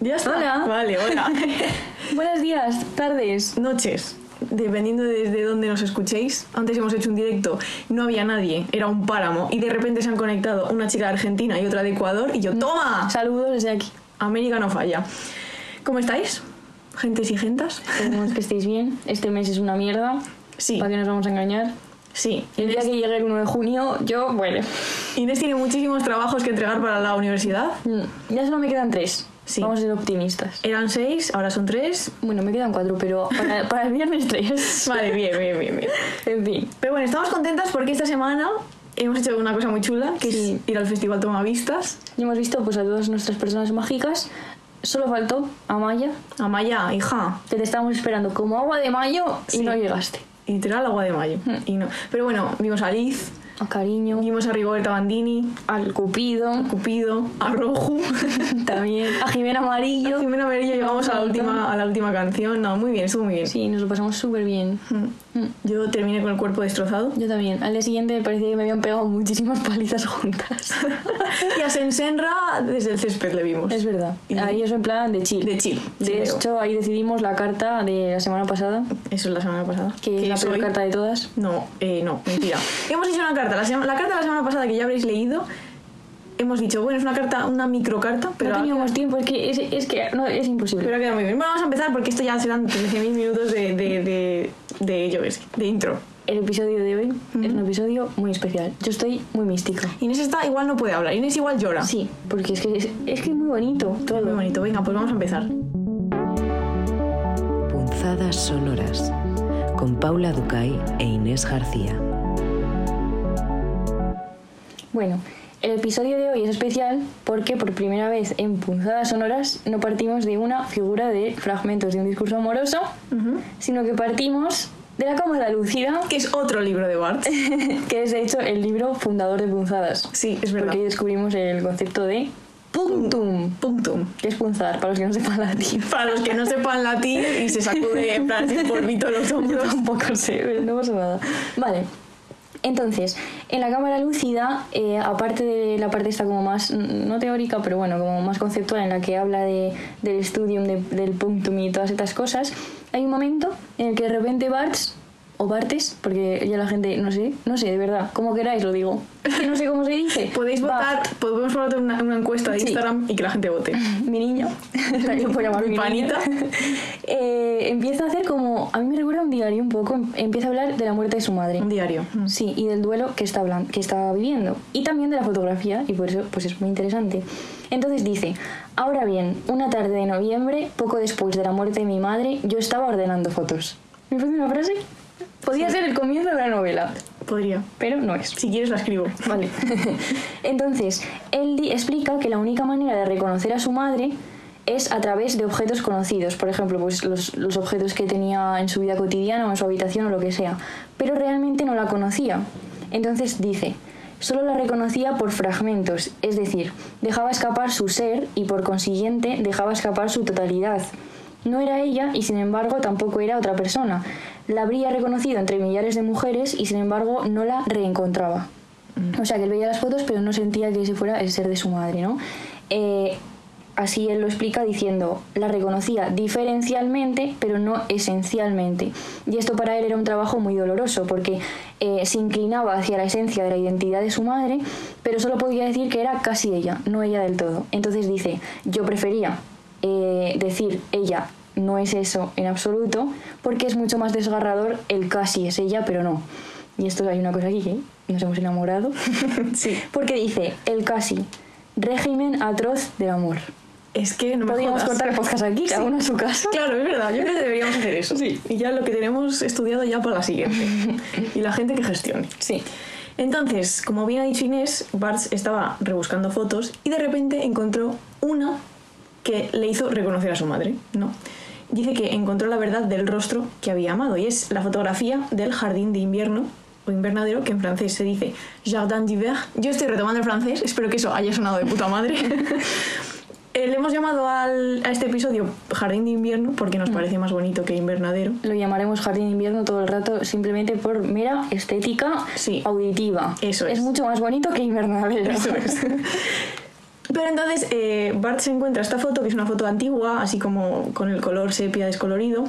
Ya está. Hola. Vale, hola. Buenos días, tardes. Noches. Dependiendo desde dónde nos escuchéis. Antes hemos hecho un directo, no había nadie, era un páramo. Y de repente se han conectado una chica de Argentina y otra de Ecuador. Y yo, ¡toma! Saludos desde aquí. América no falla. ¿Cómo estáis? Gentes y gentas. Esperemos que estéis bien. Este mes es una mierda. Sí. ¿Para qué nos vamos a engañar? Sí. El día que llegue el 1 de junio, yo, bueno. Inés tiene muchísimos trabajos que entregar para la universidad. mm, Ya solo me quedan tres. Sí. Vamos a ser optimistas. Eran seis, ahora son tres. Bueno, me quedan cuatro, pero para, para el viernes tres. Vale, bien, bien, bien, bien. En fin. Pero bueno, estamos contentas porque esta semana hemos hecho una cosa muy chula, que Sí. es ir al Festival Tomavistas. Ya hemos visto pues, a todas nuestras personas mágicas. Solo faltó Amaya, Amaya, hija, que te estábamos esperando como agua de mayo y Sí. no llegaste. literal agua de mayo. Y no. Pero bueno, vimos a Liz, Cariño, vimos a Rigoberta Bandini, al Cupido, a Cupido, a Roju. también a Jimena Amarillo. Jimena Merello llegamos a la, última, a la última canción. No, muy bien, estuvo muy bien. Sí, nos lo pasamos súper bien. Mm. Mm. Yo terminé con el cuerpo destrozado. Yo también. Al día siguiente me parecía que me habían pegado muchísimas palizas juntas. Y a Sensenra desde el césped le vimos. es verdad. Y- Ahí eso en plan de chill. De chill. De chileo. hecho, ahí decidimos la carta de la semana pasada, Eso es la semana pasada. que es la peor hoy. carta de todas. No, eh, no, mentira. hemos hecho una carta, la, sema- la carta de la semana pasada que ya habréis leído. Hemos dicho, bueno, es una carta, una microcarta, pero, no teníamos tiempo, es que es, es que no, es imposible. pero ha quedado muy bien. Bueno, vamos a empezar porque esto ya serán 13.000 minutos de, de, de, de, yo intro. El episodio de hoy es un episodio muy especial. Yo estoy muy mística. Inés está igual no puede hablar, Inés igual llora. Sí, porque es que es, es que es muy bonito todo. Muy bonito, venga, pues vamos a empezar. Punzadas sonoras con Paula Ducay e Inés García. Bueno, el episodio de hoy es especial porque por primera vez en Punzadas Sonoras no partimos de una figura de fragmentos de un discurso amoroso, sino que partimos de la cámara lúcida, Que es otro libro de Bart. que es de hecho el libro fundador de Punzadas. Sí, es verdad. Porque ahí descubrimos el concepto de punctum, Punctum. que es punzar, para los que no sepan latín. Para los que no sepan latín y se sacude en plan así polvito los Yo hombros. tampoco sé, pero no pasa nada. Vale. Entonces, en la cámara lúcida, eh, aparte de la parte esta como más, no teórica, pero bueno, como más conceptual, en la que habla de, del studium, de- del punctum y todas estas cosas, hay un momento en el que de repente Barts, o Bartes, porque ya la gente, no sé, no sé, de verdad, como queráis lo digo, Es que no sé cómo se dice. Podéis Va, votar, podemos votar una, una encuesta de Sí. Instagram y que la gente vote. mi niño, yo puedo llamar Mi mi panita. eh, empieza a hacer como, a mí me recuerda un diario un poco, em- empieza a hablar de la muerte de su madre. Un diario. Sí, y del duelo que está, hablan- que está viviendo. Y también de la fotografía, y por eso pues es muy interesante. Entonces dice, ahora bien, una tarde de noviembre, poco después de la muerte de mi madre, yo estaba ordenando fotos. ¿Me parece una frase? Podría ser el comienzo de una novela, Podría. pero no es. Si quieres la escribo. Vale. Entonces, él explica que la única manera de reconocer a su madre es a través de objetos conocidos, por ejemplo, pues los, los objetos que tenía en su vida cotidiana o en su habitación o lo que sea, pero realmente no la conocía. Entonces dice, solo la reconocía por fragmentos, es decir, dejaba escapar su ser y por consiguiente dejaba escapar su totalidad. No era ella y sin embargo tampoco era otra persona. La habría reconocido entre millares de mujeres y sin embargo no la reencontraba. O sea, que él veía las fotos pero no sentía que ese fuera el ser de su madre, ¿no? Eh, así él lo explica diciendo, la reconocía diferencialmente pero no esencialmente. Y esto para él era un trabajo muy doloroso porque eh, se inclinaba hacia la esencia de la identidad de su madre, pero solo podía decir que era casi ella, no ella del todo. Entonces dice, yo prefería eh, decir ella no es eso en absoluto, porque es mucho más desgarrador el casi es ella, pero no. Y esto hay una cosa aquí, ¿eh? Nos hemos enamorado. Sí. Porque dice, el casi, régimen atroz del amor. Es que no me Podríamos cortar el podcast aquí, cada uno a su casa. Claro, es verdad. Yo creo que deberíamos hacer eso. Sí. Y ya lo que tenemos estudiado ya para la siguiente. y la gente que gestione. Sí. Entonces, como bien ha dicho Inés, Bart estaba rebuscando fotos y de repente encontró una que le hizo reconocer a su madre, ¿no? Dice que encontró la verdad del rostro que había amado y es la fotografía del jardín de invierno o invernadero, que en francés se dice Jardin d'hiver. Yo estoy retomando el francés, espero que eso haya sonado de puta madre. Eh, Le hemos llamado al- a este episodio Jardín de invierno porque nos parece más bonito que invernadero. Lo llamaremos jardín de invierno todo el rato simplemente por mera estética Sí. auditiva. Eso es. Es mucho más bonito que invernadero. Eso es. Pero entonces eh, Bart se encuentra esta foto, que es una foto antigua, así como con el color sepia descolorido,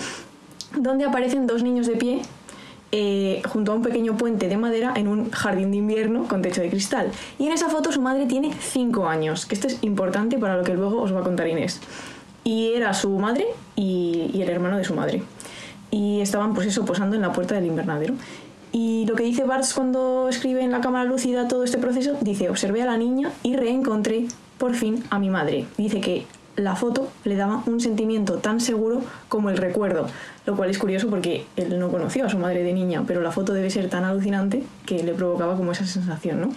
donde aparecen dos niños de pie eh, junto a un pequeño puente de madera en un jardín de invierno con techo de cristal. Y en esa foto su madre tiene 5 años, que esto es importante para lo que luego os va a contar Inés. Y era su madre y, el hermano de su madre. Y estaban pues eso, posando en la puerta del invernadero. Y lo que dice Bartz cuando escribe en la cámara lúcida todo este proceso, dice, observé a la niña y reencontré por fin a mi madre. Dice que la foto le daba un sentimiento tan seguro como el recuerdo, lo cual es curioso porque él no conoció a su madre de niña, pero la foto debe ser tan alucinante que le provocaba como esa sensación, ¿no?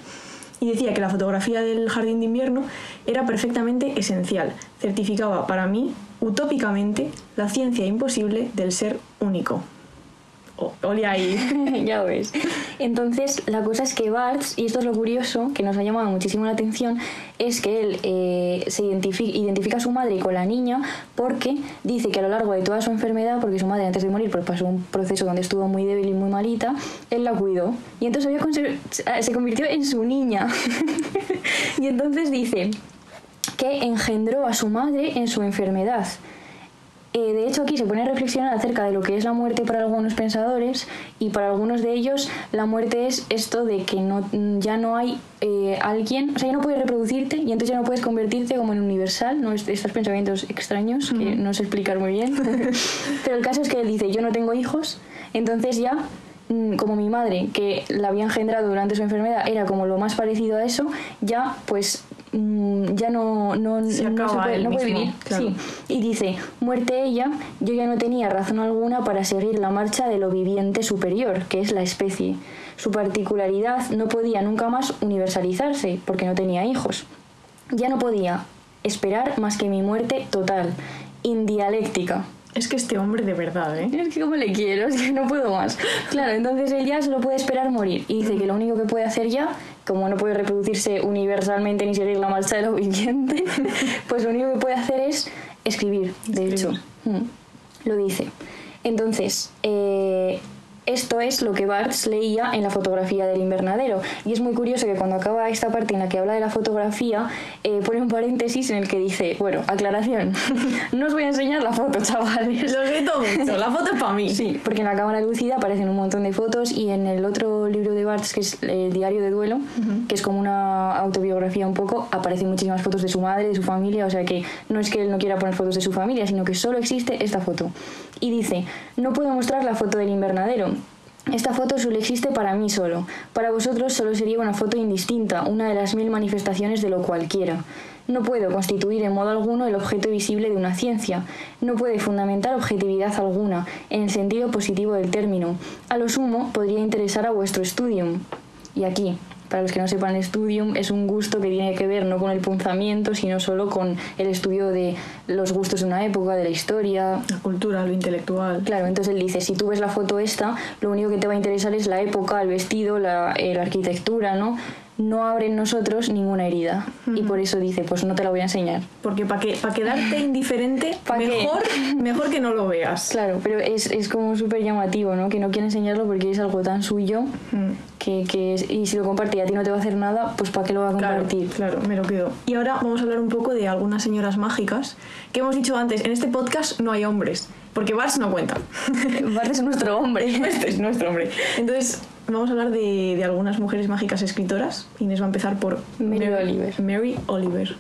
Y decía que la fotografía del jardín de invierno era perfectamente esencial, certificaba para mí, utópicamente, la ciencia imposible del ser único. O- Ole ahí. ya ves. Entonces, la cosa es que Bartz, y esto es lo curioso, que nos ha llamado muchísimo la atención, es que él eh, se identifi- identifica a su madre con la niña porque dice que a lo largo de toda su enfermedad, porque su madre antes de morir pues, pasó un proceso donde estuvo muy débil y muy malita, él la cuidó. Y entonces había se convirtió en su niña. y entonces dice que engendró a su madre en su enfermedad. Eh, de hecho, aquí se pone a reflexionar acerca de lo que es la muerte para algunos pensadores y para algunos de ellos la muerte es esto de que no, ya no hay eh, alguien, o sea, ya no puedes reproducirte y entonces ya no puedes convertirte como en universal, ¿no? Est- estos pensamientos extraños que no sé explicar muy bien. Pero el caso es que él dice, yo no tengo hijos, entonces ya mm, como mi madre, que la había engendrado durante su enfermedad, era como lo más parecido a eso, ya pues ya no, no, Se no puede, vivir. claro. Sí. Y dice, muerte ella, yo ya no tenía razón alguna para seguir la marcha de lo viviente superior, que es la especie. Su particularidad no podía nunca más universalizarse, porque no tenía hijos. Ya no podía esperar más que mi muerte total, indialéctica. Es que este hombre de verdad, ¿eh? Es que como le quiero, es que no puedo más. Claro, entonces él ya solo puede esperar morir. Y dice que lo único que puede hacer ya, como no puede reproducirse universalmente ni seguir la marcha de lo viviente, pues lo único que puede hacer es escribir, de hecho. Mm, Lo dice. Entonces, eh, esto es lo que Barthes leía en la fotografía del invernadero. Y es muy curioso que cuando acaba esta parte en la que habla de la fotografía, eh, pone un paréntesis en el que dice, bueno, aclaración, no os voy a enseñar la foto, chavales. Lo siento mucho, la foto es para mí. Sí, porque en la cámara lúcida aparecen un montón de fotos y en el otro libro de Barthes, que es el diario de duelo, que es como una autobiografía un poco, aparecen muchísimas fotos de su madre, de su familia, o sea que no es que él no quiera poner fotos de su familia, sino que solo existe esta foto. Y dice, no puedo mostrar la foto del invernadero. Esta foto solo existe para mí solo. Para vosotros solo sería una foto indistinta, una de las mil manifestaciones de lo cualquiera. No puedo constituir en modo alguno el objeto visible de una ciencia. No puede fundamentar objetividad alguna, en el sentido positivo del término. A lo sumo, podría interesar a vuestro studium. Y aquí, para los que no sepan, el studium es un gusto que tiene que ver no con el punzamiento, sino solo con el estudio de los gustos de una época, de la historia, La cultura, lo intelectual. Claro, entonces él dice, si tú ves la foto esta, lo único que te va a interesar es la época, el vestido, la, eh, la arquitectura, ¿no? No abre en nosotros ninguna herida. Y por eso dice, pues no te la voy a enseñar. Porque para que, pa quedarte indiferente, ¿Pa mejor, mejor que no lo veas. Claro, pero es, es como súper llamativo, ¿no? Que no quiere enseñarlo porque es algo tan suyo Mm. que, que es- y si lo comparte y a ti no te va a hacer nada, pues ¿para qué lo va a Claro, compartir? claro, me lo quedo. Y ahora vamos a hablar un poco de algunas señoras mágicas que hemos dicho antes. En este podcast no hay hombres, porque Bars no cuenta. Bart es nuestro hombre. Este es nuestro hombre. Entonces, vamos a hablar de, de algunas mujeres mágicas escritoras. Inés va a empezar por Mary Oliver. Mary Oliver.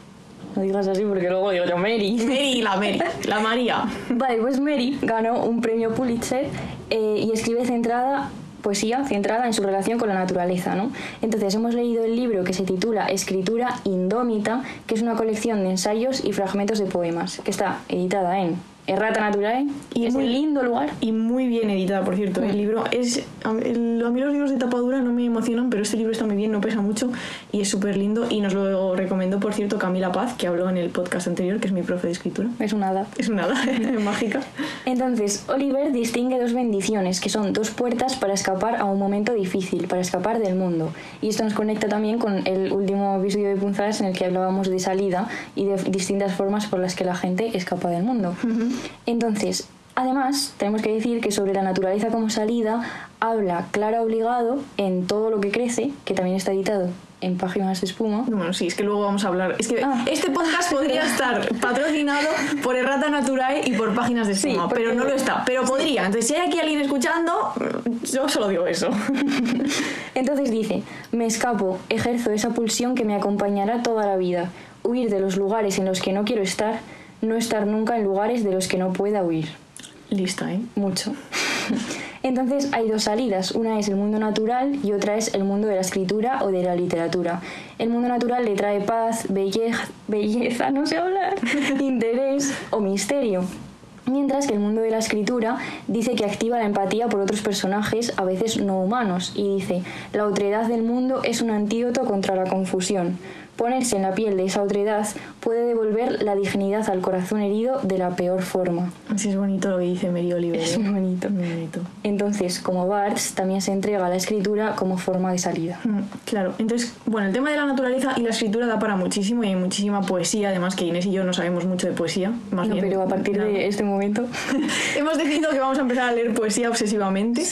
No digas así porque luego digo yo, Mary. Mary, la Mary, la María. Vale, pues Mary ganó un premio Pulitzer eh, y escribe centrada poesía centrada en su relación con la naturaleza, ¿no? Entonces hemos leído el libro que se titula Escritura Indómita, que es una colección de ensayos y fragmentos de poemas, que está editada en Errata Naturae Y es muy- un lindo lugar. Y muy bien editada, por cierto. El libro es. A mí los libros de tapadura no me emocionan, pero este libro está muy bien, no pesa mucho y es súper lindo. Y nos lo recomendó, por cierto, Camila Paz, que habló en el podcast anterior, que es mi profe de escritura. Es una hada. Es una hada mágica. Entonces, Oliver distingue dos bendiciones, que son dos puertas para escapar a un momento difícil, para escapar del mundo. Y esto nos conecta también con el último episodio de Punzadas en el que hablábamos de salida y de distintas formas por las que la gente escapa del mundo. Entonces, además, tenemos que decir que sobre la naturaleza como salida habla Clara Obligado en Todo lo que crece, que también está editado en páginas de espuma. Bueno, sí, es que luego vamos a hablar. Es que Ah. este podcast podría estar patrocinado por Errata Naturae y por páginas de Sí, espuma, porque- pero no lo está. Pero podría. Entonces, si hay aquí alguien escuchando, yo solo digo eso. Entonces dice, me escapo, ejerzo esa pulsión que me acompañará toda la vida, huir de los lugares en los que no quiero estar, no estar nunca en lugares de los que no pueda huir. Lista, ¿eh? Mucho. Entonces hay dos salidas, una es el mundo natural y otra es el mundo de la escritura o de la literatura. El mundo natural le trae paz, belleza, belleza no sé hablar, interés o misterio. Mientras que el mundo de la escritura dice que activa la empatía por otros personajes, a veces no humanos, y dice, la otredad del mundo es un antídoto contra la confusión. Ponerse en la piel de esa otredad puede devolver la dignidad al corazón herido de la peor forma. Sí, es bonito lo que dice Mary Oliver. Es ¿eh? muy bonito. Muy bonito. Entonces, como Barthes, también se entrega a la escritura como forma de salida. Mm, Claro, entonces, bueno, el tema de la naturaleza y la escritura da para muchísimo y hay muchísima poesía, además que Inés y yo no sabemos mucho de poesía, más No, bien. pero a partir de este momento, Hemos decidido que vamos a empezar a leer poesía obsesivamente.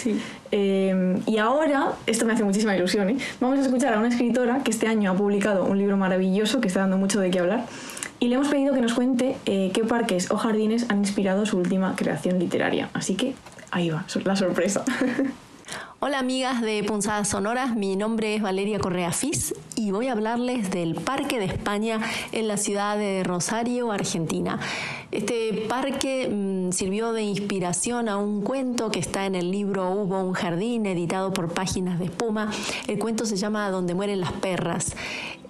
Eh, y ahora, esto me hace muchísima ilusión, ¿eh? vamos a escuchar a una escritora que este año ha publicado un libro maravilloso que está dando mucho de qué hablar. Y le hemos pedido que nos cuente eh, qué parques o jardines han inspirado su última creación literaria. Así que ahí va, la sorpresa. Hola amigas de Punzadas Sonoras, mi nombre es Valeria Correa Fis y voy a hablarles del Parque de España en la ciudad de Rosario, Argentina. Este parque mm, sirvió de inspiración a un cuento que está en el libro Hubo un jardín, editado por Páginas de Espuma. El cuento se llama Donde mueren las perras.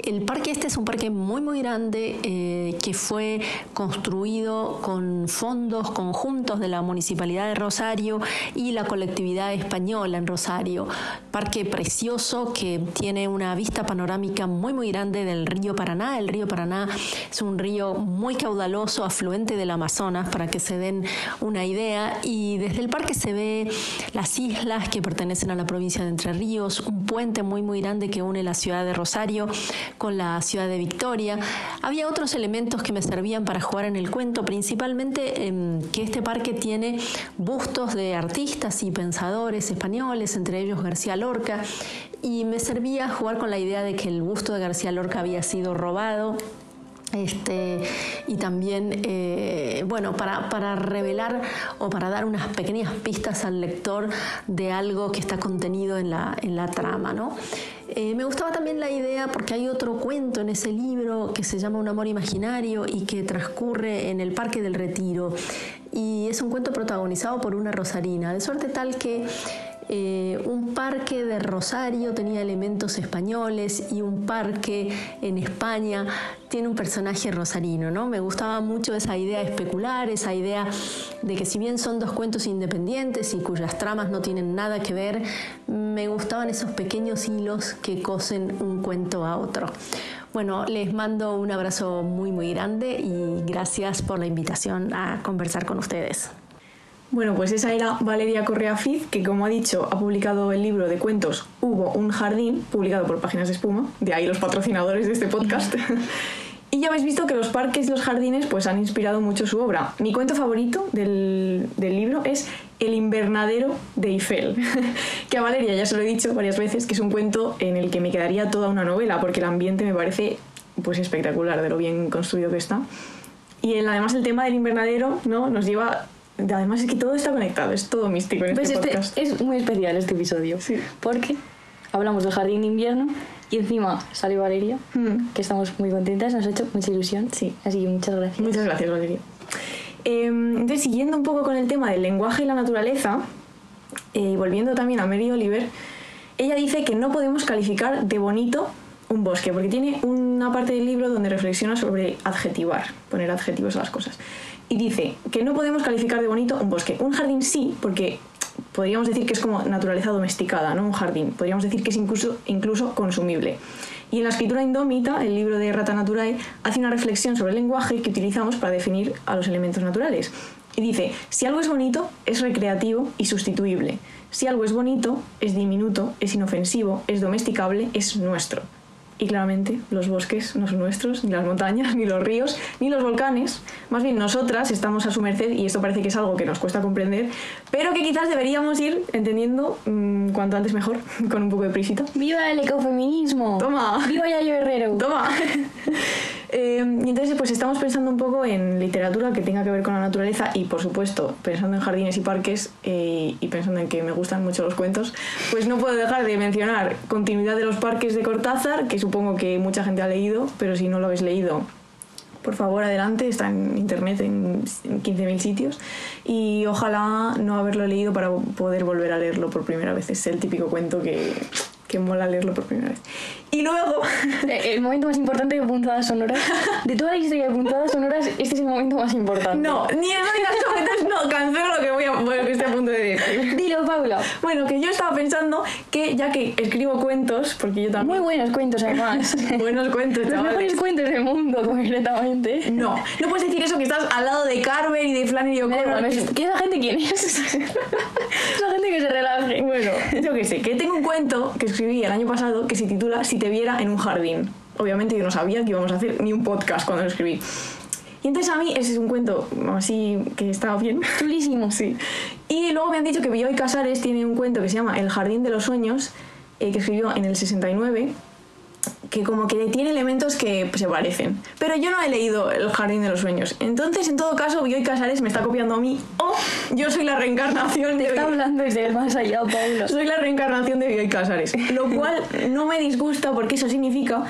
El parque este es un parque muy muy grande eh, que fue construido con fondos conjuntos de la Municipalidad de Rosario y la colectividad española en Rosario. Parque precioso que tiene una vista panorámica muy muy grande del río Paraná. El río Paraná es un río muy caudaloso, afluente del Amazonas, para que se den una idea. Y desde el parque se ve las islas que pertenecen a la provincia de Entre Ríos, un puente muy muy grande que une la ciudad de Rosario con la ciudad de Victoria. Había otros elementos que me servían para jugar en el cuento, principalmente em, que este parque tiene bustos de artistas y pensadores españoles, entre ellos García Lorca, y me servía jugar con la idea de que el busto de García Lorca había sido robado este, y también, eh, bueno, para, para revelar o para dar unas pequeñas pistas al lector de algo que está contenido en la, en la trama, ¿no? Eh, me gustaba también la idea porque hay otro cuento en ese libro que se llama Un amor imaginario y que transcurre en el Parque del Retiro. Y es un cuento protagonizado por una rosarina, de suerte tal que eh, un parque de Rosario tenía elementos españoles y un parque en España tiene un personaje rosarino, ¿no? Me gustaba mucho esa idea especular, esa idea de que si bien son dos cuentos independientes y cuyas tramas no tienen nada que ver, me gustaban esos pequeños hilos que cosen un cuento a otro. Bueno, les mando un abrazo muy muy grande y gracias por la invitación a conversar con ustedes. Bueno, pues esa era Valeria Correa Fiz, que como ha dicho, ha publicado el libro de cuentos Hubo un jardín, publicado por Páginas de Espuma, de ahí los patrocinadores de este podcast. y ya habéis visto que los parques y los jardines pues han inspirado mucho su obra. Mi cuento favorito del, libro es El invernadero de Eiffel, que a Valeria ya se lo he dicho varias veces, que es un cuento en el que me quedaría toda una novela, porque el ambiente me parece pues espectacular de lo bien construido que está. Y además el tema del invernadero ¿no? nos lleva... Además es que todo está conectado, es todo místico en pues este este podcast. es muy especial este episodio. Sí. Porque hablamos del jardín de invierno y encima sale Valeria, Mm. que estamos muy contentas, nos ha hecho mucha ilusión. Sí. Así que muchas gracias. Muchas gracias, Valeria. Eh, entonces, siguiendo un poco con el tema del lenguaje y la naturaleza, eh, y volviendo también a Mary Oliver, ella dice que no podemos calificar de bonito un bosque, porque tiene una parte del libro donde reflexiona sobre adjetivar, poner adjetivos a las cosas. Y dice que no podemos calificar de bonito un bosque. Un jardín sí, porque podríamos decir que es como naturaleza domesticada, ¿no? Un jardín. Podríamos decir que es incluso, incluso consumible. Y en la escritura indómita, el libro de Rata Naturae, hace una reflexión sobre el lenguaje que utilizamos para definir a los elementos naturales. Y dice, si algo es bonito, es recreativo y sustituible. Si algo es bonito, es diminuto, es inofensivo, es domesticable, es nuestro. Y claramente los bosques no son nuestros, ni las montañas, ni los ríos, ni los volcanes. Más bien nosotras estamos a su merced y esto parece que es algo que nos cuesta comprender, pero que quizás deberíamos ir entendiendo mm, cuanto antes mejor, con un poco de prisita. ¡Viva el ecofeminismo! Toma. ¡Viva Yayo Herrero! Toma. Eh, y entonces pues estamos pensando un poco en literatura que tenga que ver con la naturaleza y por supuesto pensando en jardines y parques eh, y pensando en que me gustan mucho los cuentos, pues no puedo dejar de mencionar Continuidad de los parques de Cortázar, que supongo que mucha gente ha leído, pero si no lo habéis leído, por favor adelante, está en internet en 15.000 sitios y ojalá no haberlo leído para poder volver a leerlo por primera vez. Es el típico cuento que, que mola leerlo por primera vez. Y luego... Eh, El momento más importante de puntadas sonoras. De toda la historia de puntadas sonoras, este es el momento más importante. No, ni eso, entonces no, cancelo lo que voy a bueno, que estoy a punto de decir. Dilo, Paula. Bueno, que yo estaba pensando que ya que escribo cuentos, porque yo Muy también... buenos cuentos, además. buenos cuentos, Los chavales. mejores cuentos del mundo, concretamente. No, no puedes decir eso que estás al lado de Carver y de Flannery O'Connor. ¿Qué esa gente quién es? esa gente que se relaje. Bueno, yo qué sé, que tengo un cuento que escribí el año pasado que se titula Si te viera en un jardín. Obviamente yo no sabía que íbamos a hacer ni un podcast cuando lo escribí. Y entonces a mí ese es un cuento así que estaba bien. Chulísimo. Sí. Y luego me han dicho que Bioy Casares tiene un cuento que se llama El jardín de los sueños, eh, que escribió en el 69, que como que tiene elementos que se parecen. Pero yo no he leído El jardín de los sueños. Entonces, en todo caso, Bioy Casares me está copiando a mí o yo soy la reencarnación de Está hablando desde el más allá, Paula. soy la reencarnación de Bioy Casares. Lo cual no me disgusta porque eso significa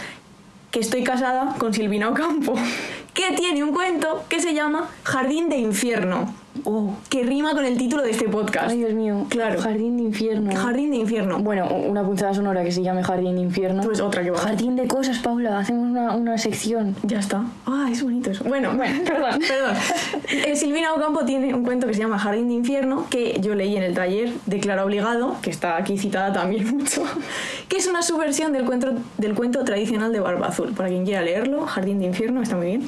que estoy casada con Silvina Ocampo, que tiene un cuento que se llama Jardín de Infierno, Oh, que rima con el título de este podcast. ay, Dios mío. Claro. Jardín de infierno. Jardín de Infierno. Bueno, una puntada sonora que se llame Jardín de infierno. Pues otra que va. Jardín de cosas, Paula. Hacemos una, una sección. Ya está. Ah, es bonito eso. Bueno, Bueno, perdón. perdón. Eh, Silvina Ocampo tiene un cuento que se llama Jardín de Infierno, que yo leí en el taller de Clara Obligado, que está aquí citada también mucho, que es una subversión del cuento, del cuento tradicional de Barba Azul. Para quien quiera leerlo, Jardín de Infierno, está muy bien.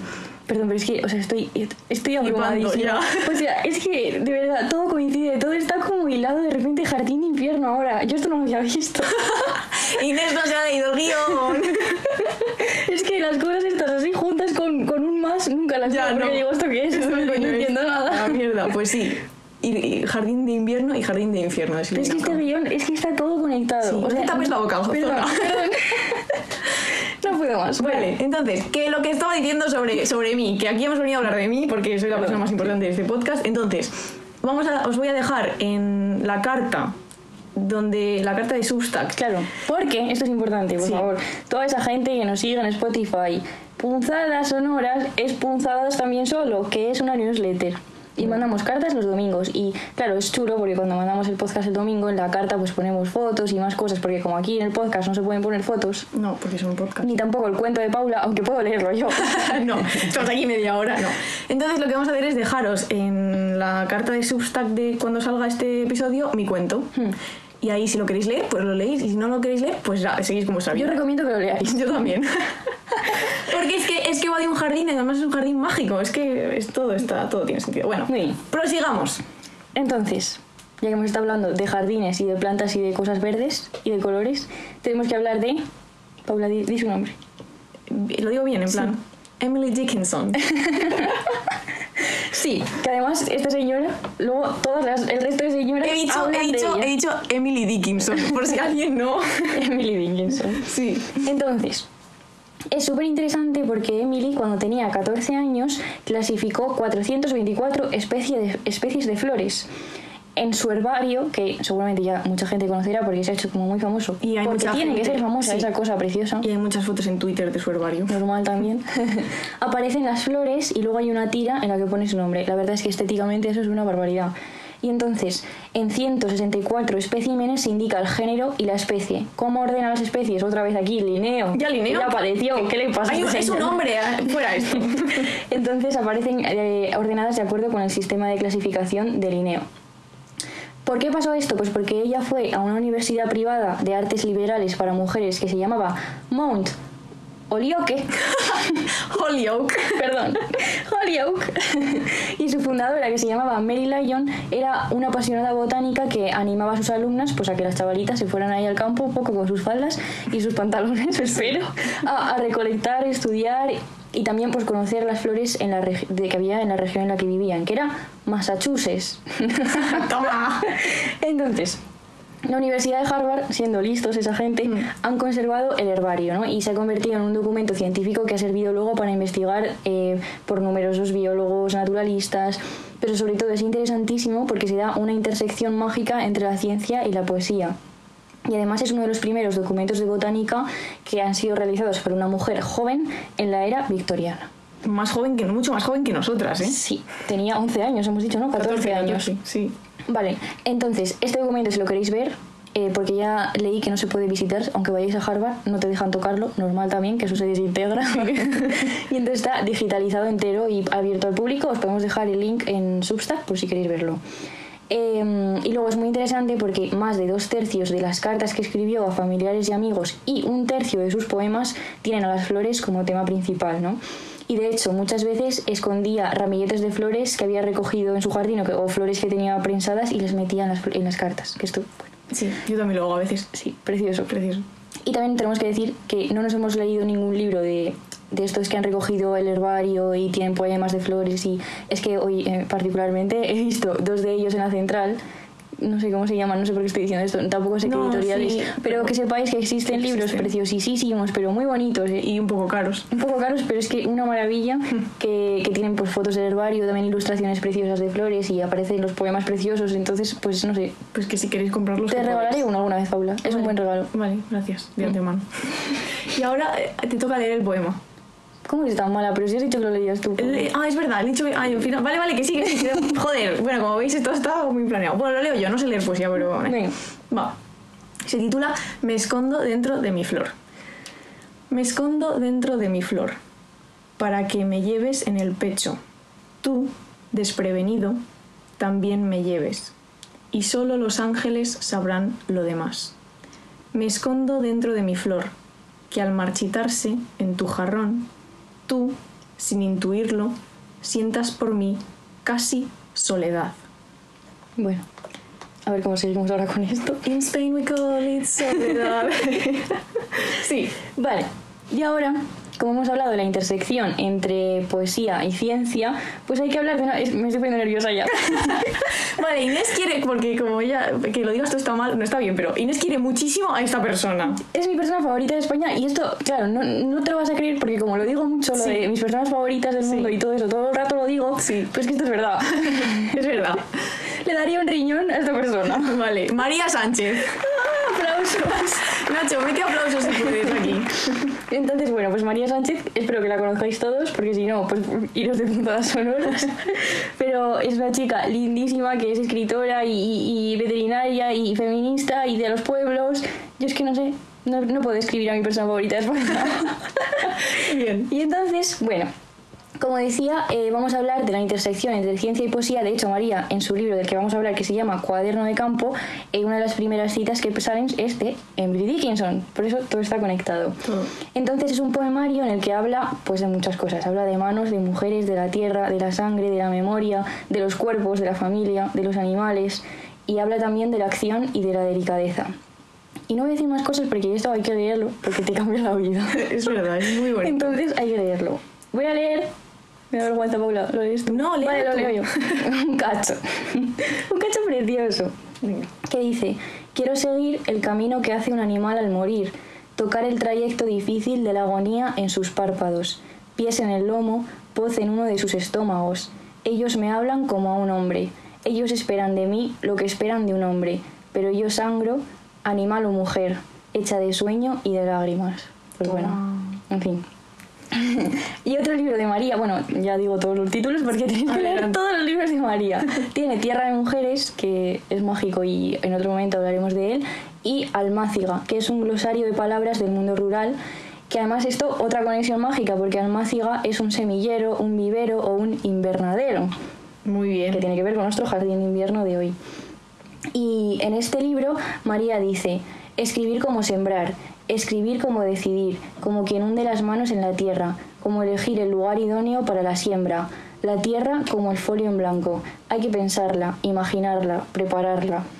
Perdón, pero es que, o sea, estoy, estoy abrumadísima. O sea, es que, de verdad, todo coincide, todo está como hilado de repente Jardín de infierno ahora. Yo esto no lo había visto. Inés no se ha leído el guion. es que las cosas estas así juntas con, con un más nunca las Ya, veo porque no. digo, ¿esto qué es? Esto no no entiendo nada. mierda, pues sí. Y, y Jardín de Invierno y Jardín de Infierno es que este guion, es que está todo conectado. Sí, o no sea, la boca, Perdón, perdón. Vale, entonces, que lo que estaba diciendo sobre, sobre mí, que aquí hemos venido a hablar de mí porque soy la persona más importante de este podcast, entonces, vamos a, os voy a dejar en la carta, donde la carta de Substack, Claro, porque esto es importante, por Sí. favor. Toda esa gente que nos sigue en Spotify, punzadas sonoras es punzadas también solo, que es una newsletter. Y mandamos cartas los domingos. Y claro, es chulo porque cuando mandamos el podcast el domingo, en la carta pues ponemos fotos y más cosas, porque como aquí en el podcast no se pueden poner fotos, no, porque es un podcast. ni tampoco el cuento de Paula, aunque puedo leerlo yo. no, estamos aquí media hora, no. Entonces lo que vamos a hacer es dejaros en la carta de Substack de cuando salga este episodio mi cuento. Y ahí si lo queréis leer, pues lo leéis. Y si no lo queréis leer, pues ya, seguís como vuestra Yo recomiendo que lo leáis. Yo también. Porque es que, es que va de un jardín y además es un jardín mágico. Es que es todo, está, todo tiene sentido. Bueno, prosigamos. Entonces, ya que hemos estado hablando de jardines y de plantas y de cosas verdes y de colores, tenemos que hablar de... Paula, di, di su nombre. Lo digo bien, en plan. Emily Dickinson. Sí, que además esta señora, luego todas las, el resto de señoras He dicho, he de dicho, he dicho Emily Dickinson, por si alguien no. Emily Dickinson. Sí. Entonces, es súper interesante porque Emily, cuando tenía 14 años, clasificó 424 especies de, especies de flores en su herbario, que seguramente ya mucha gente conocerá porque se ha hecho como muy famoso. Y hay porque tiene que ser famosa sí. esa cosa preciosa. Y hay muchas fotos en Twitter de su herbario. normal también, aparecen las flores y luego hay una tira en la que pone su nombre. La verdad es que estéticamente eso es una barbaridad. Y entonces, en 164 especímenes se indica el género y la especie. ¿Cómo ordena las especies? Otra vez aquí, Linneo. ¿Ya Linneo? Ya apareció. ¿Qué le pasa? Ay, este es un hombre, eh, fuera esto. Entonces aparecen eh, ordenadas de acuerdo con el sistema de clasificación de Linneo. ¿Por qué pasó esto? Pues porque ella fue a una universidad privada de artes liberales para mujeres que se llamaba Mount Holyoke. Holyoke. Perdón, Holyoke. y su fundadora, que se llamaba Mary Lyon, era una apasionada botánica que animaba a sus alumnas pues, a que las chavalitas se fueran ahí al campo un poco con sus faldas y sus pantalones, espero, a, a recolectar, estudiar y también pues conocer las flores en la de que había en la región en la que vivían, que era Massachusetts. Toma. Entonces, la Universidad de Harvard, siendo listos esa gente, han conservado el herbario ¿no? y se ha convertido en un documento científico que ha servido luego para investigar eh, por numerosos biólogos, naturalistas, pero sobre todo es interesantísimo porque se da una intersección mágica entre la ciencia y la poesía. Y además es uno de los primeros documentos de botánica que han sido realizados por una mujer joven en la era victoriana. Más joven que, mucho más joven que nosotras, ¿eh? Sí, tenía 11 años, hemos dicho, ¿no? 14, años. Sí, sí. Vale, entonces, este documento, si lo queréis ver, eh, porque ya leí que no se puede visitar, aunque vayáis a Harvard, no te dejan tocarlo, normal también, que eso se desintegra. y entonces está digitalizado entero y abierto al público. Os podemos dejar el link en Substack por si queréis verlo. Eh, y luego es muy interesante porque más de dos tercios de las cartas que escribió a familiares y amigos y un tercio de sus poemas tienen a las flores como tema principal, ¿no? Y de hecho, muchas veces escondía ramilletes de flores que había recogido en su jardín o, que- o flores que tenía prensadas y les metía en las, en las cartas. Que esto, bueno, Sí, yo también lo hago a veces. sí, precioso. Precioso. Y también tenemos que decir que no nos hemos leído ningún libro de, de estos que han recogido el herbario y tienen poemas de flores. Y es que hoy, eh, particularmente, he visto dos de ellos en la central. No sé cómo se llaman, no sé por qué estoy diciendo esto, tampoco sé qué editoriales. sí, pero pero que sepáis que existen libros preciosísimos, pero muy bonitos. eh, Y un poco caros. un poco caros, pero es que una maravilla que, que tienen pues fotos del herbario, también ilustraciones preciosas de flores y aparecen los poemas preciosos. Entonces, pues no sé, Pues que si queréis comprarlos. te regalaré uno alguna vez, Paula. Es un buen regalo. Vale, gracias, de antemano. y ahora eh, te toca leer el poema. ¿Cómo eres tan mala? Pero si has dicho que lo leías tú. Ah, es verdad, he dicho que. Ay, al final. Vale, vale, que sí, que sí. que- Joder, bueno, como veis, esto está muy planeado. Bueno, lo leo yo, no sé leer poesía, pero. Venga. Va. Se titula Me escondo dentro de mi flor. Me escondo dentro de mi flor, para que me lleves en el pecho. Tú, desprevenido, también me lleves, y solo los ángeles sabrán lo demás. Me escondo dentro de mi flor, que al marchitarse en tu jarrón, tú, sin intuirlo, sientas por mí casi soledad. Bueno, a ver cómo seguimos ahora con esto. In Spain we call it soledad. sí, Vale, y ahora, como hemos hablado de la intersección entre poesía y ciencia, pues hay que hablar de una... Me estoy poniendo nerviosa ya. Vale, Inés quiere, porque como ella, que lo digas esto está mal, no está bien, pero Inés quiere muchísimo a esta persona. Es mi persona favorita de España y esto, claro, no, no te lo vas a creer porque como lo digo mucho, lo Sí. de mis personas favoritas del Sí. mundo y todo eso, todo el rato lo digo, Sí. pues que esto es verdad. Es verdad. Le daría un riñón a esta persona. Vale, María Sánchez. Aplausos. Nacho, mete aplausos si puedes. Entonces, bueno, pues María Sánchez, espero que la conozcáis todos, porque si no, pues iros de puntadas sonoras. Pero es una chica lindísima que es escritora y, veterinaria y feminista y de los pueblos. Yo es que no sé, no, no puedo escribir a mi persona favorita de España. Bien. Y entonces, bueno, como decía, eh, vamos a hablar de la intersección entre ciencia y poesía. De hecho, María, en su libro del que vamos a hablar, que se llama Cuaderno de Campo, eh, una de las primeras citas que salen es de Emily Dickinson. Por eso todo está conectado. Todo. Entonces es un poemario en el que habla pues de muchas cosas. Habla de manos, de mujeres, de la tierra, de la sangre, de la memoria, de los cuerpos, de la familia, de los animales. Y habla también de la acción y de la delicadeza. Y no voy a decir más cosas porque esto hay que leerlo, porque te cambia la vida. Es verdad, es muy bonito. Entonces hay que leerlo. Voy a leer. Me da vergüenza, Paula. ¿Lo lees tú? No, Vale, lo tú. leo yo. Un cacho. Un cacho precioso. Venga. Que dice: Quiero seguir el camino que hace un animal al morir, tocar el trayecto difícil de la agonía en sus párpados, pies en el lomo, voz en uno de sus estómagos. Ellos me hablan como a un hombre. Ellos esperan de mí lo que esperan de un hombre, pero yo sangro, animal o mujer, hecha de sueño y de lágrimas. Pues bueno, en fin. y otro libro de María, bueno, ya digo todos los títulos porque tenéis que leer todos los libros de María. Tiene Tierra de Mujeres, que es mágico y en otro momento hablaremos de él, y Almáciga, que es un glosario de palabras del mundo rural, que además esto, otra conexión mágica, porque Almáciga es un semillero, un vivero o un invernadero Muy que bien. tiene que ver con nuestro jardín de invierno de hoy. Y en este libro María dice, escribir como sembrar, escribir como decidir, como quien hunde las manos en la tierra, como elegir el lugar idóneo para la siembra, la tierra como el folio en blanco. Hay que pensarla, imaginarla, prepararla.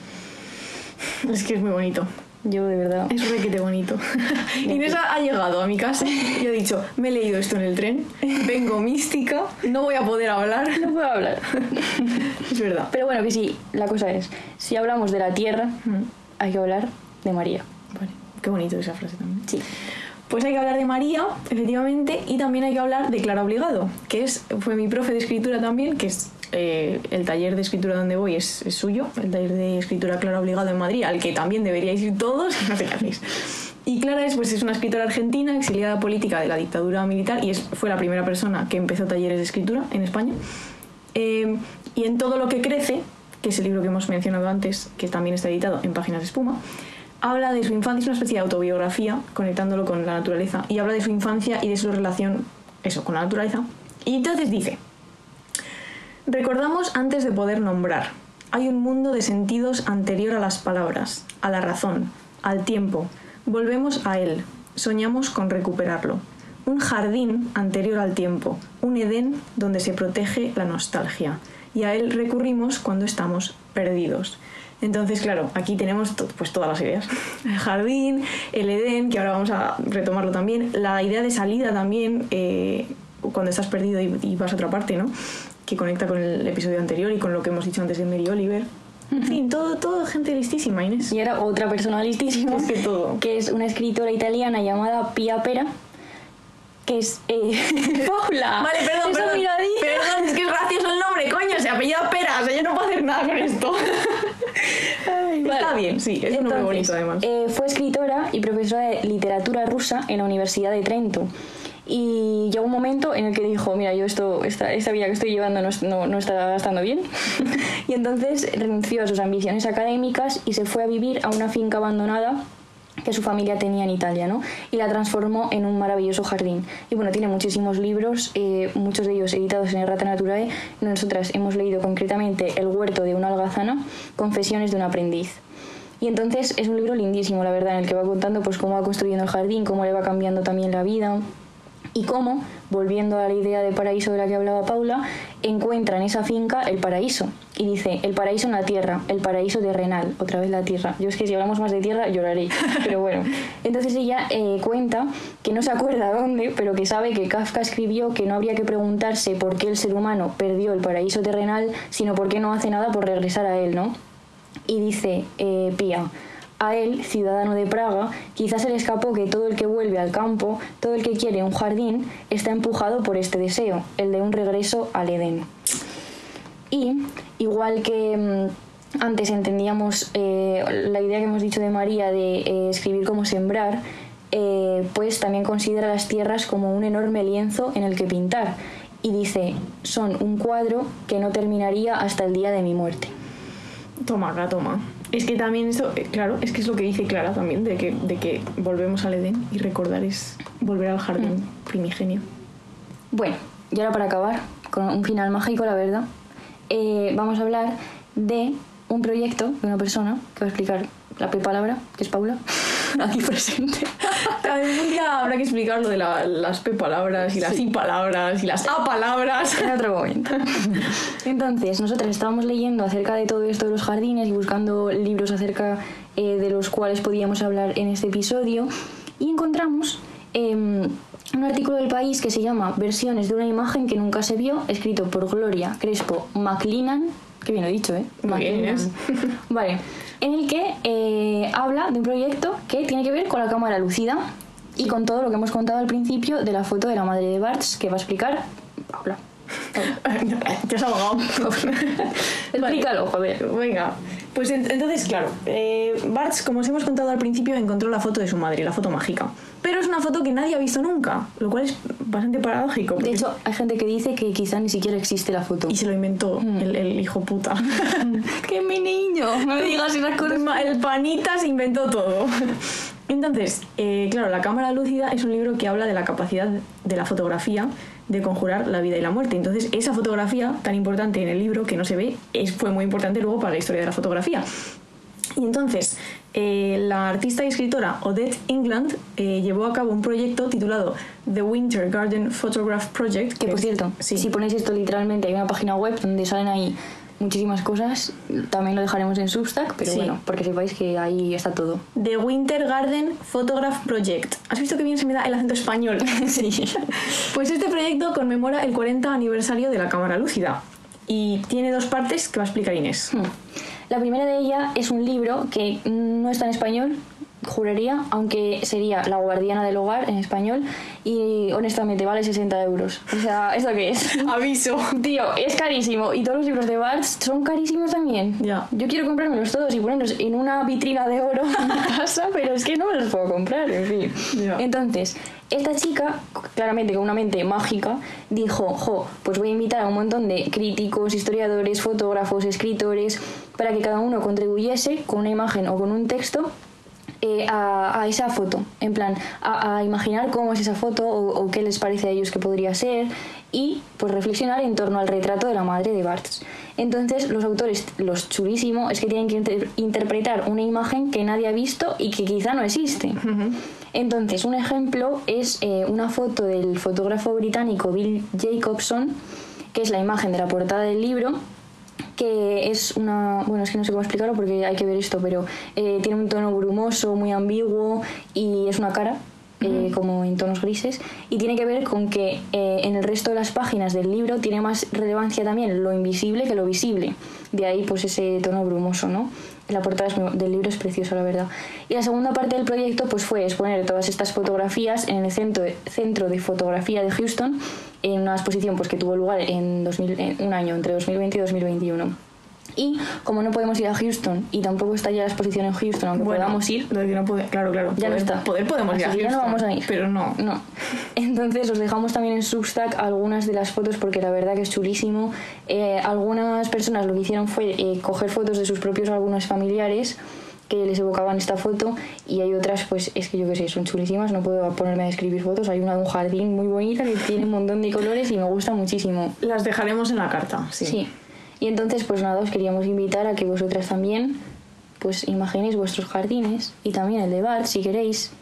Es que es muy bonito. Yo de verdad. Es requete bonito. Inés ha ha llegado a mi casa y ha dicho, me he leído esto en el tren, vengo mística, no voy a poder hablar. No puedo hablar. Es verdad. Pero bueno, que sí, la cosa es, si hablamos de la tierra, Mm, hay que hablar de María. Vale, qué bonito esa frase también. Sí. Pues hay que hablar de María, efectivamente, y también hay que hablar de Clara Obligado, que es, fue mi profe de escritura también, que es eh, el taller de escritura donde voy es, es suyo, el taller de escritura Clara Obligado en Madrid, al que también deberíais ir todos, no sé qué hacéis. Y Clara es, pues, es una escritora argentina, exiliada política de la dictadura militar, y es, fue la primera persona que empezó talleres de escritura en España. Eh, y en todo lo que crece, que es el libro que hemos mencionado antes, que también está editado en Páginas de Espuma, habla de su infancia, es una especie de autobiografía, conectándolo con la naturaleza, y habla de su infancia y de su relación, eso, con la naturaleza. Y entonces dice, recordamos antes de poder nombrar, hay un mundo de sentidos anterior a las palabras, a la razón, al tiempo, volvemos a él, soñamos con recuperarlo. Un jardín anterior al tiempo, un Edén donde se protege la nostalgia, y a él recurrimos cuando estamos perdidos. Entonces, claro, aquí tenemos to- pues todas las ideas. El jardín, el Edén, que ahora vamos a retomarlo también, la idea de salida también, eh, cuando estás perdido y, y vas a otra parte, ¿no? Que conecta con el episodio anterior y con lo que hemos dicho antes de Mary Oliver. En fin, todo, todo gente listísima, Inés. Y ahora otra persona listísima, Es que todo. que es una escritora italiana llamada Pia Pera, que es... Eh, ¡Paula! Vale, perdón, esa perdón. miradita. Perdón, es que es gracioso el nombre, coño, se apellida Pera, o sea, yo no puedo hacer nada con esto. Está Vale. bien, sí, es un nombre bonito además. eh, fue escritora y profesora de literatura rusa en la Universidad de Trento. Y llegó un momento en el que dijo, mira, yo esto, esta, esta vida que estoy llevando no, no, no está estando bien. y entonces renunció a sus ambiciones académicas y se fue a vivir a una finca abandonada que su familia tenía en Italia, ¿no? Y la transformó en un maravilloso jardín. Y bueno, tiene muchísimos libros, eh, muchos de ellos editados en Errata Naturae. Nosotras hemos leído concretamente El huerto de una algazana, Confesiones de un aprendiz. Y entonces es un libro lindísimo, la verdad, en el que va contando pues cómo va construyendo el jardín, cómo le va cambiando también la vida y cómo, volviendo a la idea de paraíso de la que hablaba Paula, encuentra en esa finca el paraíso. Y dice, el paraíso en la tierra, el paraíso terrenal, otra vez la tierra. Yo es que si hablamos más de tierra lloraré, pero bueno. Entonces ella eh, cuenta que no se acuerda dónde, pero que sabe que Kafka escribió que no habría que preguntarse por qué el ser humano perdió el paraíso terrenal, sino por qué no hace nada por regresar a él, ¿no? Y dice eh, Pía, a él, ciudadano de Praga, quizás se le escapó que todo el que vuelve al campo, todo el que quiere un jardín, está empujado por este deseo, el de un regreso al Edén. Y, igual que mm, antes entendíamos eh, la idea que hemos dicho de María de eh, escribir como sembrar, eh, pues también considera las tierras como un enorme lienzo en el que pintar. Y dice, son un cuadro que no terminaría hasta el día de mi muerte. Toma, acá, toma. Es que también esto, eh, claro, es que es lo que dice Clara también, de que, de que volvemos al Edén y recordar es volver al jardín primigenio. Bueno, y ahora para acabar, con un final mágico, la verdad, eh, vamos a hablar de un proyecto de una persona que va a explicar la palabra, que es Paula, aquí presente. Un día habrá que explicar lo de la- las P palabras y las I palabras y las A palabras. en otro momento. Entonces, nosotros estábamos leyendo acerca de todo esto de los jardines y buscando libros acerca eh, de los cuales podíamos hablar en este episodio y encontramos em, un artículo del país que se llama Versiones de una imagen que nunca se vio, escrito por Gloria Crespo McLennan, que bien lo he dicho, ¿eh? McLennan. Vale, en el que eh, habla de un proyecto que tiene que ver con la cámara lucida y con todo lo que hemos contado al principio de la foto de la madre de Barts que va a explicar Paula. Te has ahogado. Explícalo, joder. Venga, pues en- entonces, claro, eh, Bartz, como os hemos contado al principio, encontró la foto de su madre, la foto mágica. Pero es una foto que nadie ha visto nunca, lo cual es bastante paradójico. De hecho, hay gente que dice que quizá ni siquiera existe la foto. y se lo inventó Mm. el, el hijo puta. ¡Que mi niño! No me digas esas cosas. El panita se inventó todo. Entonces, eh, claro, La cámara lúcida es un libro que habla de la capacidad de la fotografía de conjurar la vida y la muerte. Entonces, esa fotografía tan importante en el libro que no se ve es, fue muy importante luego para la historia de la fotografía. Y entonces, eh, la artista y escritora Odette England eh, llevó a cabo un proyecto titulado The Winter Garden Photograph Project. Que por es- cierto, sí. si ponéis esto literalmente, hay una página web donde salen ahí muchísimas cosas. También lo dejaremos en Substack, pero Sí. bueno, porque sepáis que ahí está todo. The Winter Garden Photograph Project. ¿Has visto que bien se me da el acento español? Sí. Pues este proyecto conmemora el 40 aniversario de la cámara lúcida y tiene dos partes que va a explicar Inés. Hmm. La primera de ella es un libro que no está en español, juraría, aunque sería La guardiana del hogar en español y honestamente vale 60 euros. O sea, ¿esto qué es? Aviso. Tío, es carísimo. Y todos los libros de Barts son carísimos también. Ya. Yo quiero comprármelos todos y ponerlos en una vitrina de oro en mi casa, pero es que no me los puedo comprar, en fin. Ya. Entonces, esta chica, claramente con una mente mágica, dijo, jo, pues voy a invitar a un montón de críticos, historiadores, fotógrafos, escritores, para que cada uno contribuyese con una imagen o con un texto eh, a, a esa foto, en plan, a, a imaginar cómo es esa foto o, o qué les parece a ellos que podría ser y pues reflexionar en torno al retrato de la madre de Barthes. Entonces los autores, los chulísimo, es que tienen que inter- interpretar una imagen que nadie ha visto y que quizá no existe. Entonces un ejemplo es eh, una foto del fotógrafo británico Bill Jacobson, que es la imagen de la portada del libro, que es una bueno es que no sé cómo explicarlo porque hay que ver esto pero eh, tiene un tono brumoso muy ambiguo y es una cara eh, como en tonos grises y tiene que ver con que eh, en el resto de las páginas del libro tiene más relevancia también lo invisible que lo visible de ahí pues ese tono brumoso no la portada del libro es preciosa la verdad. Y la segunda parte del proyecto pues fue exponer todas estas fotografías en el centro centro de fotografía de Houston en una exposición pues que tuvo lugar en, 2000 en un año entre 2020 y 2021 y como no podemos ir a Houston y tampoco está ya la exposición en Houston aunque podamos ir no puede, claro, claro. Ya no poder, está. Poder podemos ir a que ya no Houston, vamos a ir. Pero no. No. Entonces os dejamos también en Substack algunas de las fotos porque la verdad que es chulísimo. Eh, algunas personas lo que hicieron fue eh, coger fotos de sus propios álbumes familiares que les evocaban esta foto y hay otras pues es que yo que sé, son chulísimas, no puedo ponerme a describir fotos. Hay una de un jardín muy bonita que tiene un montón de colores y me gusta muchísimo. Las dejaremos en la carta, sí. Sí. Y entonces, pues nada, os queríamos invitar a que vosotras también, pues imaginéis vuestros jardines y también el de Bart, si queréis.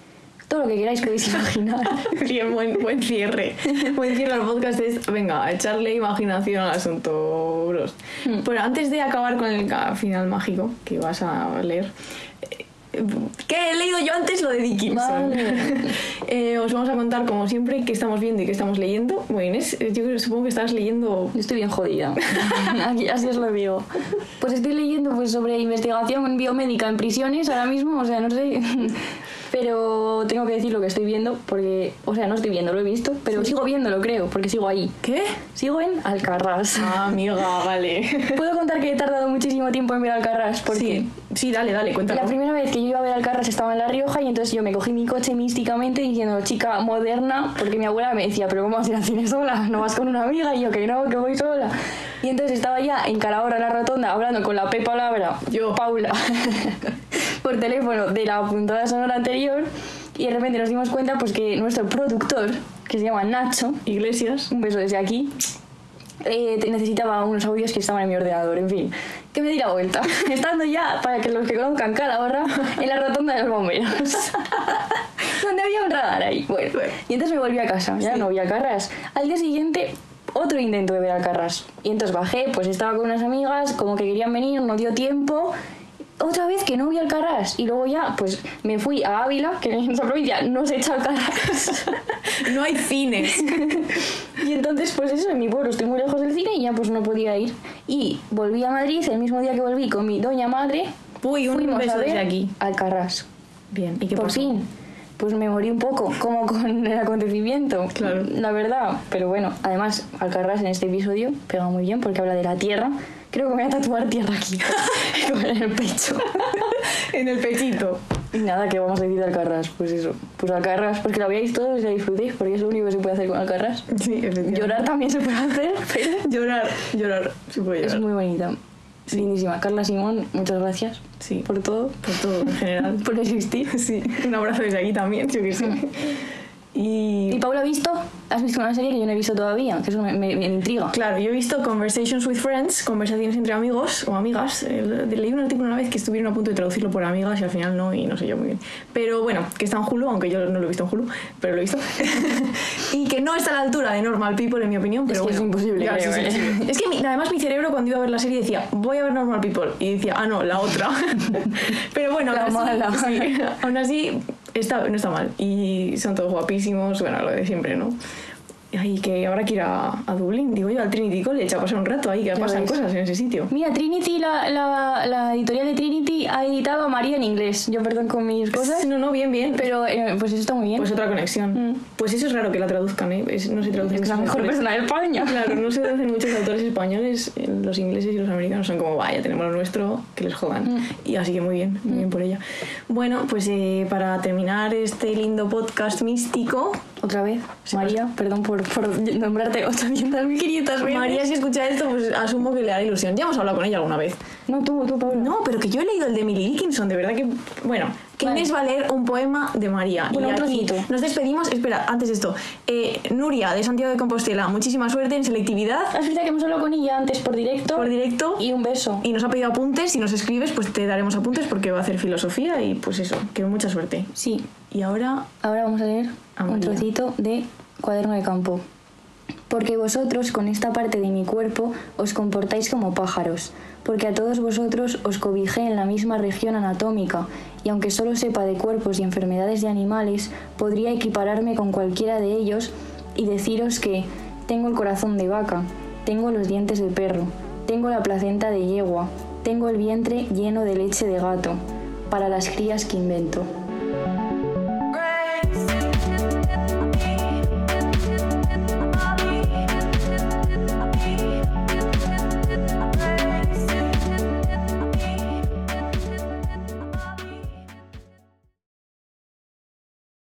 Todo lo que queráis podéis imaginar. Bien, buen, buen cierre. buen cierre al podcast es, venga, a echarle imaginación al asunto, bros. Hmm. Pero antes de acabar con el final mágico que vas a leer, que he leído yo antes lo de Dickinson. Vale. Eh, os vamos a contar, como siempre, qué estamos viendo y qué estamos leyendo. Bueno, Inés, yo creo- supongo que estás leyendo... Yo estoy bien jodida. Aquí, así os lo digo. Pues estoy leyendo pues, sobre investigación biomédica en prisiones ahora mismo, o sea, no sé. Pero tengo que decir lo que estoy viendo, porque, o sea, no estoy viendo, lo he visto, pero sigo viéndolo, creo, porque sigo ahí. ¿Qué? Sigo en Alcarrás. Ah, amiga, vale. Puedo contar que he tardado muchísimo tiempo en ver Alcarrás, porque Sí, sí, dale, dale, cuéntalo. la primera vez que yo iba a ver Alcarrás estaba en La Rioja y entonces yo me cogí mi coche místicamente diciendo chica moderna, porque mi abuela me decía, pero ¿cómo vas a ir al cine sola? ¿No vas con una amiga? Y yo, que no, que voy sola. Y entonces estaba ya en Calahorra, en la rotonda, hablando con la Pepa Labra, Yo. Paula, por teléfono de la puntada sonora anterior y de repente nos dimos cuenta pues que nuestro productor, que se llama Nacho, Iglesias. un beso desde aquí. eh, necesitaba unos audios que estaban en mi ordenador, en fin. Que me di la vuelta. Estando ya, para que los que conozcan Calahorra, en la rotonda de los bomberos. Donde había un radar ahí. Bueno, y entonces me volví a casa, ya no vi Alcarrás. Al día siguiente, otro intento de ver Alcarrás. Y entonces bajé, pues estaba con unas amigas, como que querían venir, no dio tiempo. Otra vez que no vi Alcarrás. Y luego ya, pues me fui a Ávila, que en esa provincia no se echa Alcarrás. No hay cines. Y entonces, pues eso, en mi pueblo estoy muy lejos del cine y ya pues no podía ir. Y volví a Madrid el mismo día que volví con mi doña madre. Uy, un fuimos beso a ver desde aquí. Alcarrás. Bien, ¿y qué Por pasó? fin. Pues me morí un poco, como con el acontecimiento. Claro. La verdad. Pero bueno, además, Alcarrás en este episodio pega muy bien porque habla de la tierra. Creo que me voy a tatuar tierra aquí, en el pecho. En el pechito. Y nada, que vamos a decir de Alcarrás? Pues eso, pues Alcarrás, porque la veáis todos y la disfrutéis, porque es lo único que se puede hacer con Alcarrás. Sí, efectivamente. Llorar también se puede hacer, pero Llorar, llorar. Se puede llorar. Es muy bonita. Lindísima. Carla Simón, muchas gracias Sí. por todo, Por todo, en general. por existir. Sí, un abrazo desde aquí también, yo que sé. Y ¿Y Paula ha visto? ¿Has visto una serie que yo no he visto todavía? Que eso me, me- me intriga. Claro, yo he visto Conversations with Friends, conversaciones entre amigos o amigas. Eh, leí un artículo una vez que estuvieron a punto de traducirlo por amigas y al final no, y no sé yo muy bien. Pero bueno, que está en Hulu, aunque yo no lo he visto en Hulu, pero lo he visto. y que no está a la altura de Normal People, en mi opinión, pero que es bueno. imposible, Ya, creo, sí, ¿eh? sí. Es que mi- además mi cerebro cuando iba a ver la serie decía, voy a ver Normal People. Y decía, ah, no, la otra. pero bueno, La aún así- mala. aún así está, no está mal. Y son todos guapísimos, bueno, lo de siempre, ¿no? Ay, que ahora quiero ir a, a Dublín, digo yo, al Trinity College, a pasar un rato ahí, que pasan ves. cosas en ese sitio. Mira, Trinity, la, la, la editorial de Trinity ha editado a María en inglés. Yo perdón con mis cosas, No, no, bien, bien. pero eh, pues eso está muy bien. Pues otra conexión. Mm. Pues eso es raro que la traduzcan, ¿eh? Es- no se traducen es que la mejor autores. persona de España. Claro, no se traducen muchos autores españoles, eh, los ingleses y los americanos son como, vaya, tenemos lo nuestro, que les jodan. Mm. Y así que muy bien, muy bien por ella. Bueno, pues eh, para terminar este lindo podcast místico, Otra vez, María, perdón por, por nombrarte 800.500 veces. María si escucha esto, pues asumo que le hará ilusión. Ya hemos hablado con ella alguna vez. No, tú, tú, Paula. No, pero que yo he leído el de Millie Dickinson, de verdad que... Bueno, que Vale. Inés va a leer un poema de María. Bueno, y un aquí trocito. nos despedimos. Espera, antes de esto. Eh, Nuria, de Santiago de Compostela, muchísima suerte en selectividad Es verdad que hemos hablado con ella antes por directo. por directo. Y un beso. Y nos ha pedido apuntes. Si nos escribes, pues te daremos apuntes porque va a hacer filosofía y pues eso, que mucha suerte. Sí, Y ahora, ahora vamos a leer A un trocito de Cuaderno de Campo. Porque vosotros con esta parte de mi cuerpo os comportáis como pájaros, porque a todos vosotros os cobijé en la misma región anatómica, y aunque solo sepa de cuerpos y enfermedades de animales, podría equipararme con cualquiera de ellos y deciros que tengo el corazón de vaca, tengo los dientes de perro, tengo la placenta de yegua, tengo el vientre lleno de leche de gato, para las crías que invento.